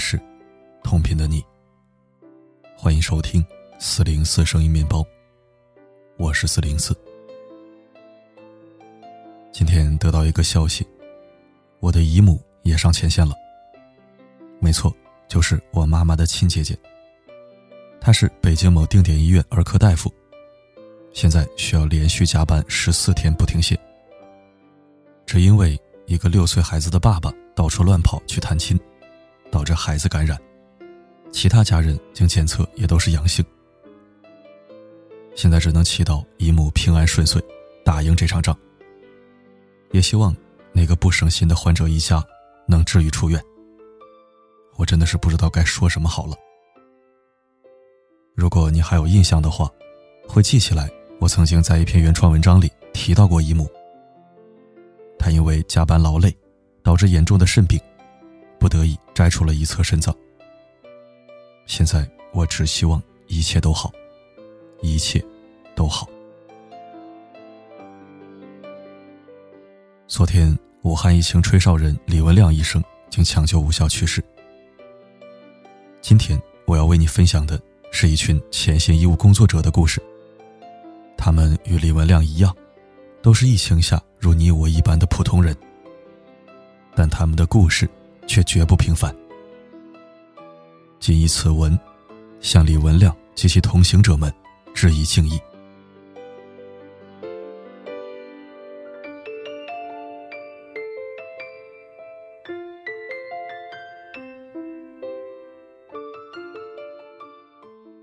城市，同频的你。欢迎收听四零四声音面包，我是四零四。今天得到一个消息，我的姨母也上前线了。没错，就是我妈妈的亲姐姐。她是北京某定点医院儿科大夫，现在需要连续加班十四天不停歇，只因为一个六岁孩子的爸爸到处乱跑去探亲，导致孩子感染，其他家人经检测也都是阳性。现在只能祈祷姨母平安顺遂，打赢这场仗。也希望那个不省心的患者一家能治愈出院。我真的是不知道该说什么好了。如果你还有印象的话，会记起来我曾经在一篇原创文章里提到过姨母。她因为加班劳累，导致严重的肾病，得已摘除了一侧肾脏。现在我只希望一切都好，一切都好。昨天，武汉疫情吹哨人李文亮医生经抢救无效去世。今天我要为你分享的是一群前线医务工作者的故事。他们与李文亮一样，都是疫情下如你我一般的普通人，但他们的故事却绝不平凡。谨以此文，向李文亮及其同行者们致以敬意。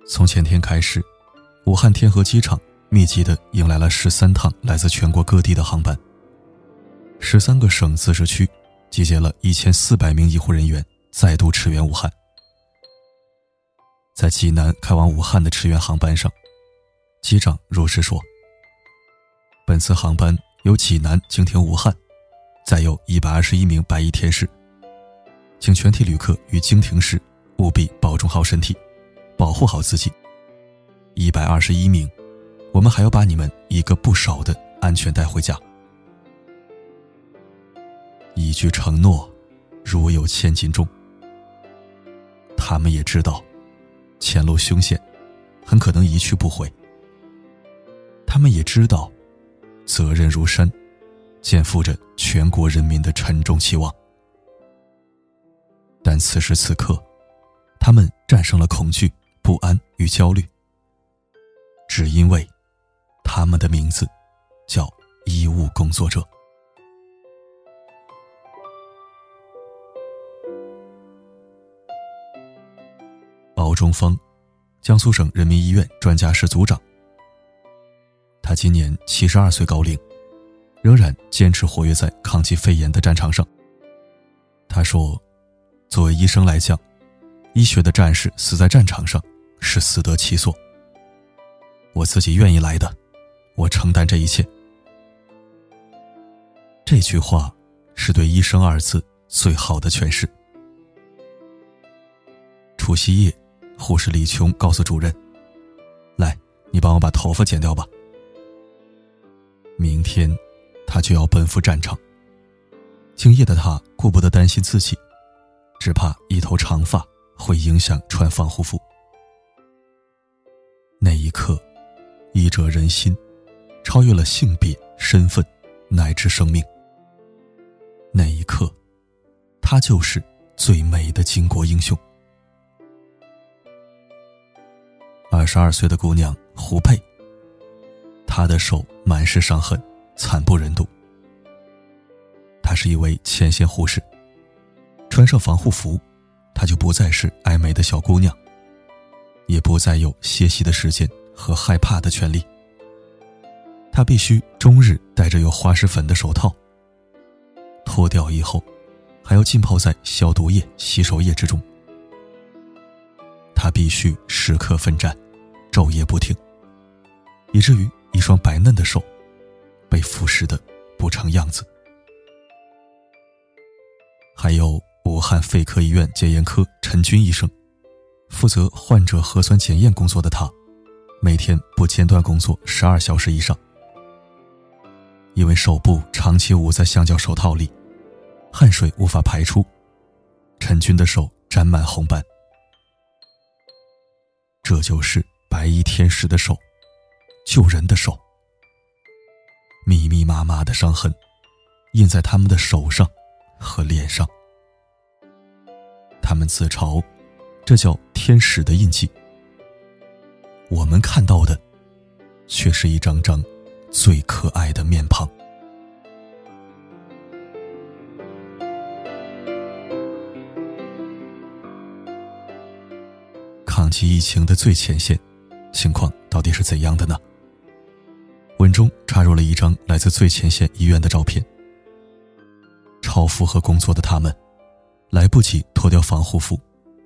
从前天开始，武汉天河机场密集的迎来了十三趟来自全国各地的航班。十三个省自治区集结了一千四百名医护人员，再度驰援武汉。在济南开往武汉的驰援航班上，机长如实说：“本次航班由济南经停武汉，载有一百二十一名白衣天使，请全体旅客于经停时务必保重好身体。”保护好自己。一百二十一名，我们还要把你们一个不少的安全带回家。一句承诺，如有千斤重。他们也知道，前路凶险，很可能一去不回。他们也知道，责任如山，肩负着全国人民的沉重期望。但此时此刻，他们战胜了恐惧。不安与焦虑，只因为他们的名字叫医务工作者。中峰，江苏省人民医院专家室组长。他今年七十二岁高龄，仍然坚持活跃在抗击肺炎的战场上。他说：“作为医生来讲，医学的战士死在战场上。”是死得其所。我自己愿意来的，我承担这一切。这句话是对“医生”二字最好的诠释。除夕夜，护士李琼告诉主任：“来，你帮我把头发剪掉吧。”明天，他就要奔赴战场。敬业的他顾不得担心自己，只怕一头长发会影响穿防护服。那一刻，医者仁心，超越了性别、身份，乃至生命。那一刻，他就是最美的巾帼英雄。十二岁的姑娘胡佩，她的手满是伤痕，惨不忍睹。她是一位前线护士，穿上防护服，她就不再是爱美的小姑娘。也不再有歇息的时间和害怕的权利。他必须终日戴着有花石粉的手套，脱掉以后，还要浸泡在消毒液、洗手液之中。他必须时刻奋战，昼夜不停，以至于一双白嫩的手被腐蚀的不成样子。还有武汉肺科医院检验科陈军医生。负责患者核酸检验工作的他，每天不间断工作十二小时以上。因为手部长期捂在橡胶手套里，汗水无法排出，陈军的手沾满红斑。这就是白衣天使的手，救人的手。密密麻麻的伤痕，印在他们的手上和脸上。他们自嘲，这叫天使的印记。我们看到的，却是一张张最可爱的面庞。抗击疫情的最前线，情况到底是怎样的呢？文中插入了一张来自最前线医院的照片。超负荷工作的他们，来不及脱掉防护服，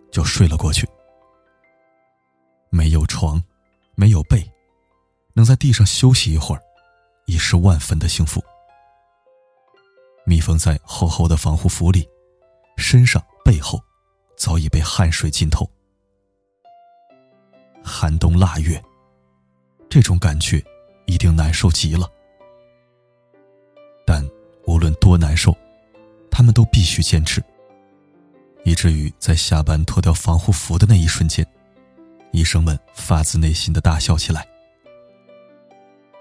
就睡了过去。没有床，没有被，能在地上休息一会儿，已是万分的幸福。密封在厚厚的防护服里，身上、背后早已被汗水浸透。寒冬腊月，这种感觉一定难受极了。但无论多难受，他们都必须坚持，以至于在下班脱掉防护服的那一瞬间，医生们发自内心的大笑起来，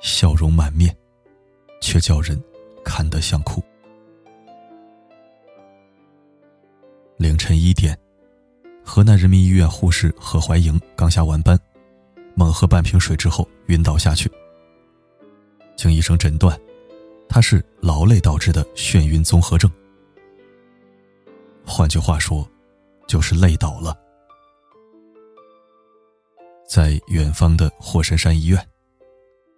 笑容满面，却叫人看得想哭。凌晨一点。河南人民医院护士何怀莹刚下完班，猛喝半瓶水之后晕倒下去。经医生诊断，她是劳累导致的眩晕综合症。换句话说，就是累倒了。在远方的火神山医院，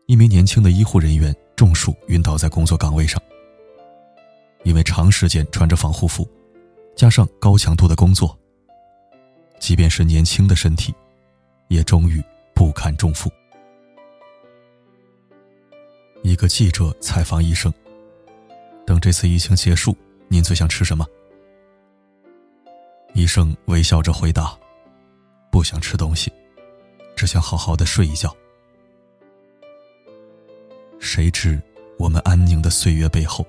一名年轻的医护人员中暑晕倒在工作岗位上。因为长时间穿着防护服，加上高强度的工作。即便是年轻的身体，也终于不堪重负。一个记者采访医生：“等这次疫情结束，您最想吃什么？”医生微笑着回答：“不想吃东西，只想好好的睡一觉。”谁知我们安宁的岁月背后，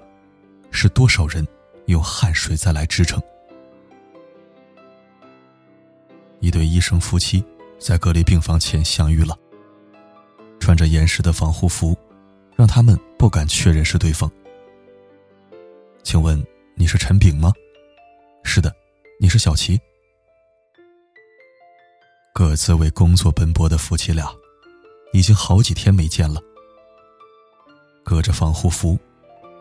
是多少人用汗水再来支撑？对医生夫妻在隔离病房前相遇了。穿着严实的防护服，让他们不敢确认是对方。请问你是陈炳吗？是的，你是小齐。各自为工作奔波的夫妻俩，已经好几天没见了。隔着防护服，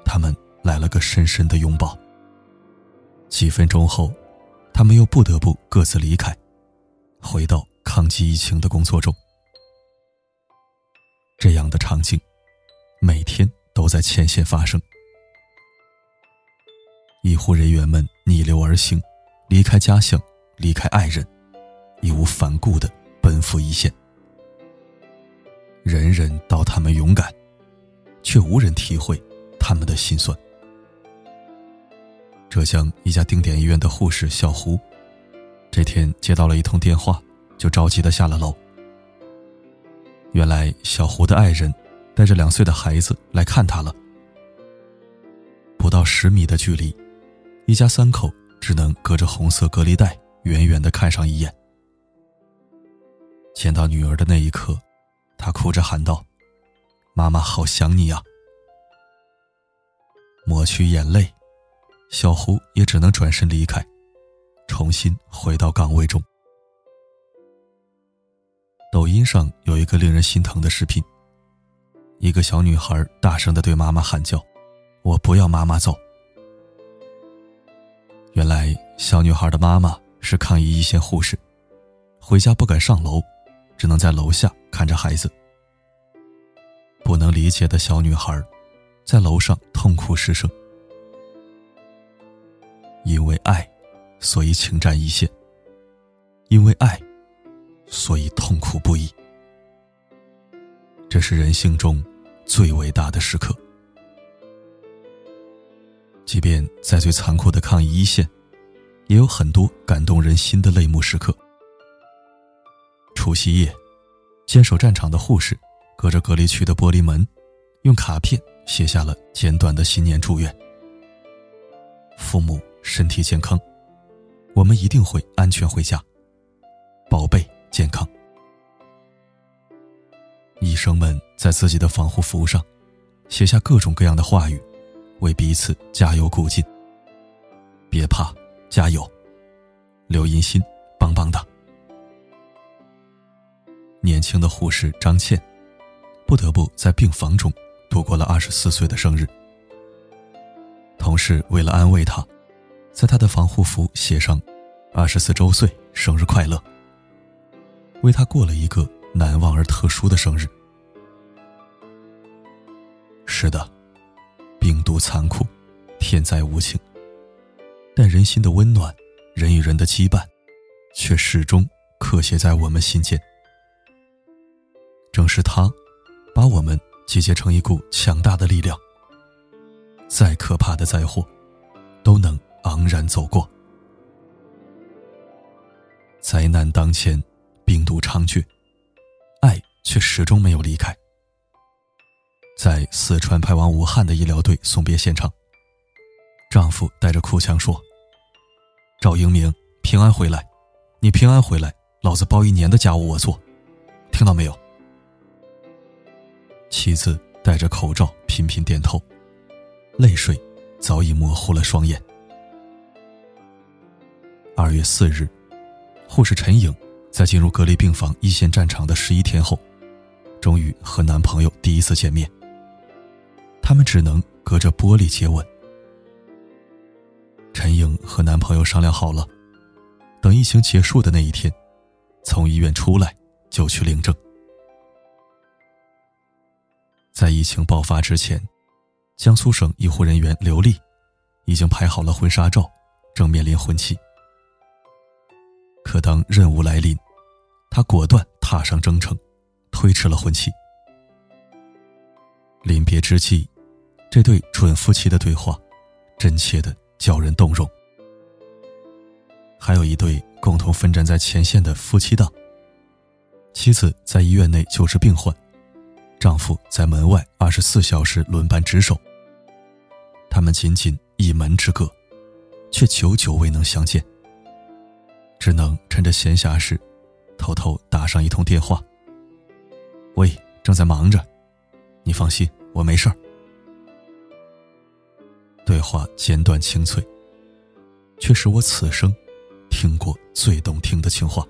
他们来了个深深的拥抱。几分钟后，他们又不得不各自离开。回到抗击疫情的工作中，这样的场景每天都在前线发生。医护人员们逆流而行，离开家乡，离开爱人，义无反顾的奔赴一线。人人道他们勇敢，却无人体会他们的心酸。浙江一家定点医院的护士小胡。这天接到了一通电话，就着急的下了楼。原来小胡的爱人带着两岁的孩子来看他了。不到十米的距离，一家三口只能隔着红色隔离带远远的看上一眼。见到女儿的那一刻，他哭着喊道：“妈妈好想你呀！”抹去眼泪，小胡也只能转身离开。重新回到岗位中。抖音上有一个令人心疼的视频，一个小女孩大声的对妈妈喊叫：“我不要妈妈走。”原来，小女孩的妈妈是抗疫一线护士，回家不敢上楼，只能在楼下看着孩子。不能理解的小女孩，在楼上痛哭失声，因为爱。所以，请战一线。因为爱，所以痛苦不已。这是人性中最伟大的时刻。即便在最残酷的抗疫一线，也有很多感动人心的泪目时刻。除夕夜，坚守战场的护士隔着隔离区的玻璃门，用卡片写下了简短的新年祝愿：父母身体健康。我们一定会安全回家，宝贝健康。医生们在自己的防护服上写下各种各样的话语，为彼此加油鼓劲。别怕，加油！刘银心，棒棒的。年轻的护士张倩，不得不在病房中度过了二十四岁的生日。同事为了安慰她，在他的防护服写上“二十四周岁生日快乐”，为他过了一个难忘而特殊的生日。是的，病毒残酷，天灾无情。但人心的温暖，人与人的羁绊，却始终刻写在我们心间。正是他，把我们集结成一股强大的力量。再可怕的灾祸，都能昂然走过。灾难当前，病毒猖獗，爱却始终没有离开。在四川派往武汉的医疗队送别现场。丈夫带着哭腔说：“赵英明，平安回来，你平安回来，老子包一年的家务我做，听到没有？”妻子戴着口罩频频点头，泪水早已模糊了双眼。二月四日，护士陈颖在进入隔离病房一线战场的十一天后，终于和男朋友第一次见面。他们只能隔着玻璃接吻。陈颖和男朋友商量好了，等疫情结束的那一天，从医院出来就去领证。在疫情爆发之前，江苏省医护人员刘丽已经拍好了婚纱照，正面临婚期。可当任务来临，他果断踏上征程，推迟了婚期。临别之际，这对准夫妻的对话，真切的。叫人动容。还有一对共同奋战在前线的夫妻档。妻子在医院内救治病患，丈夫在门外二十四小时轮班值守。他们仅仅一门之隔，却久久未能相见。只能趁着闲暇时，偷偷打上一通电话。喂，正在忙着，你放心，我没事儿。对话简短清脆，却是我此生听过最动听的情话。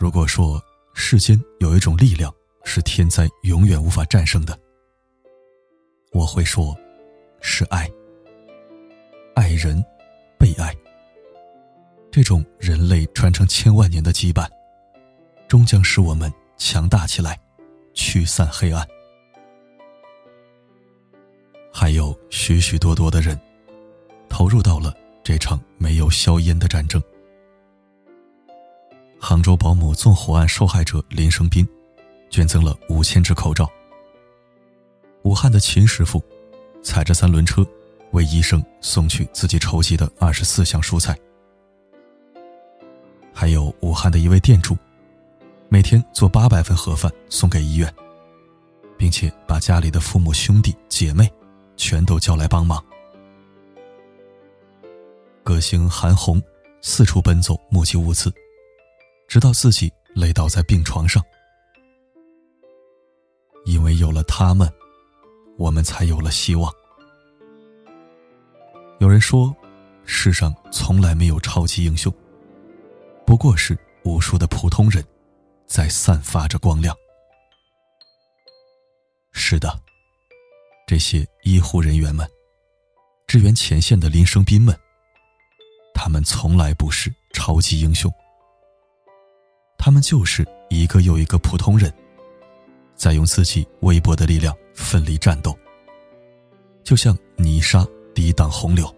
如果说世间有一种力量是天灾永远无法战胜的，我会说，是爱。爱人，被爱。这种人类传承千万年的羁绊，终将使我们强大起来，驱散黑暗。还有许许多多的人，投入到了这场没有硝烟的战争。杭州保姆纵火案受害者林生斌，捐赠了五千只口罩。武汉的秦师傅，踩着三轮车，为医生送去自己筹集的二十四箱蔬菜。还有武汉的一位店主，每天做八百份盒饭送给医院，并且把家里的父母、兄弟姐妹。全都叫来帮忙。歌星韩红四处奔走，募集物资，直到自己累倒在病床上。因为有了他们，我们才有了希望。有人说，世上从来没有超级英雄，不过是无数的普通人，在散发着光亮。是的。这些医护人员们，支援前线的林生斌们，他们从来不是超级英雄，他们就是一个又一个普通人，在用自己微薄的力量奋力战斗，就像泥沙抵挡洪流。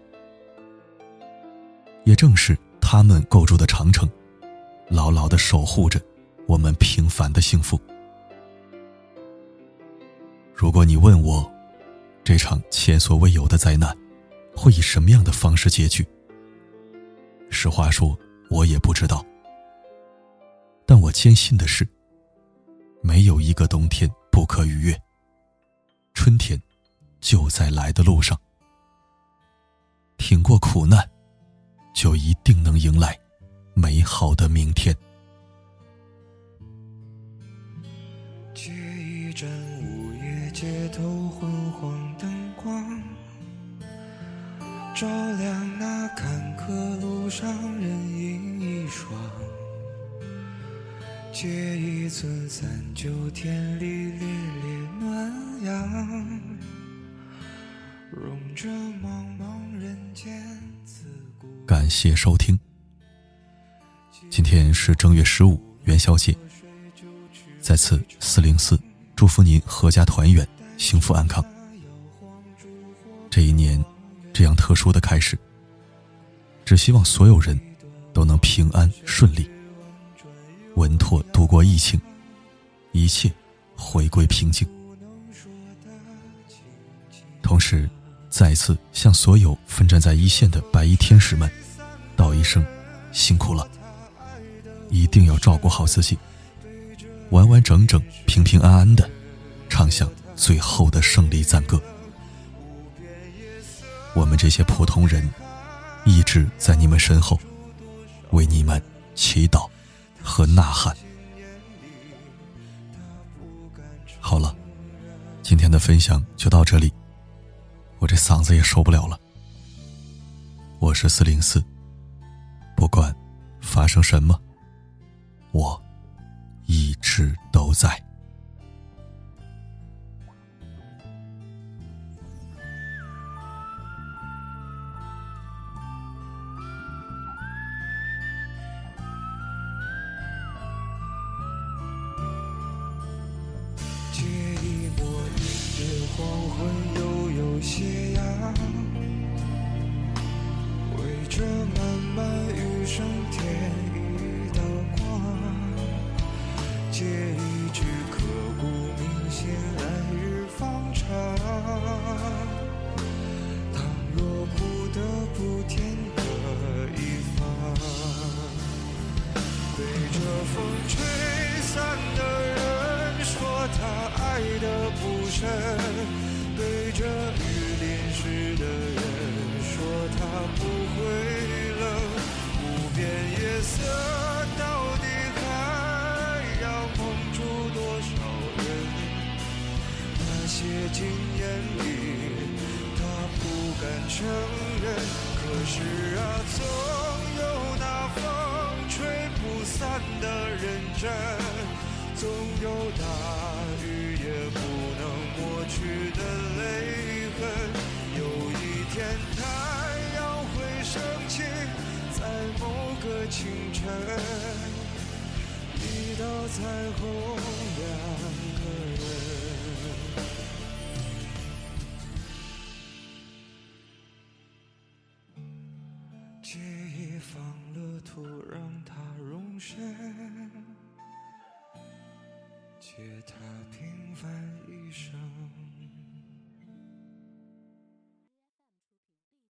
也正是他们构筑的长城，牢牢的守护着我们平凡的幸福。如果你问我，这场前所未有的灾难，会以什么样的方式结局？实话说，我也不知道。但我坚信的是，没有一个冬天不可逾越。春天，就在来的路上。挺过苦难，就一定能迎来美好的明天。借一盏午夜街头昏黄灯光，照亮那坎坷路上人影一双。借一寸三九天里烈烈暖阳，融着茫茫人间自古。感谢收听。今天是正月十五元宵节，在此四零四祝福您阖家团圆，幸福安康。这一年这样特殊的开始，只希望所有人都能平安顺利。稳妥度过疫情，一切回归平静。同时，再次向所有奋战在一线的白衣天使们道一声辛苦了！一定要照顾好自己，完完整整、平平安安的唱响最后的胜利赞歌。我们这些普通人一直在你们身后，为你们祈祷。和呐喊。好了，今天的分享就到这里，我这嗓子也受不了了。我是四零四，不管发生什么，我一直都在。黄昏悠悠斜阳，被着风吹散的人说他爱的不深。被着雨淋湿的人说他不会冷，无边夜色到底还要蒙住多少人？那些经验里他不敢承认，可是啊，总有那风散的认真，总有大雨也不能。抹去的泪痕，有一天太阳会升起，在某个清晨，一道彩虹，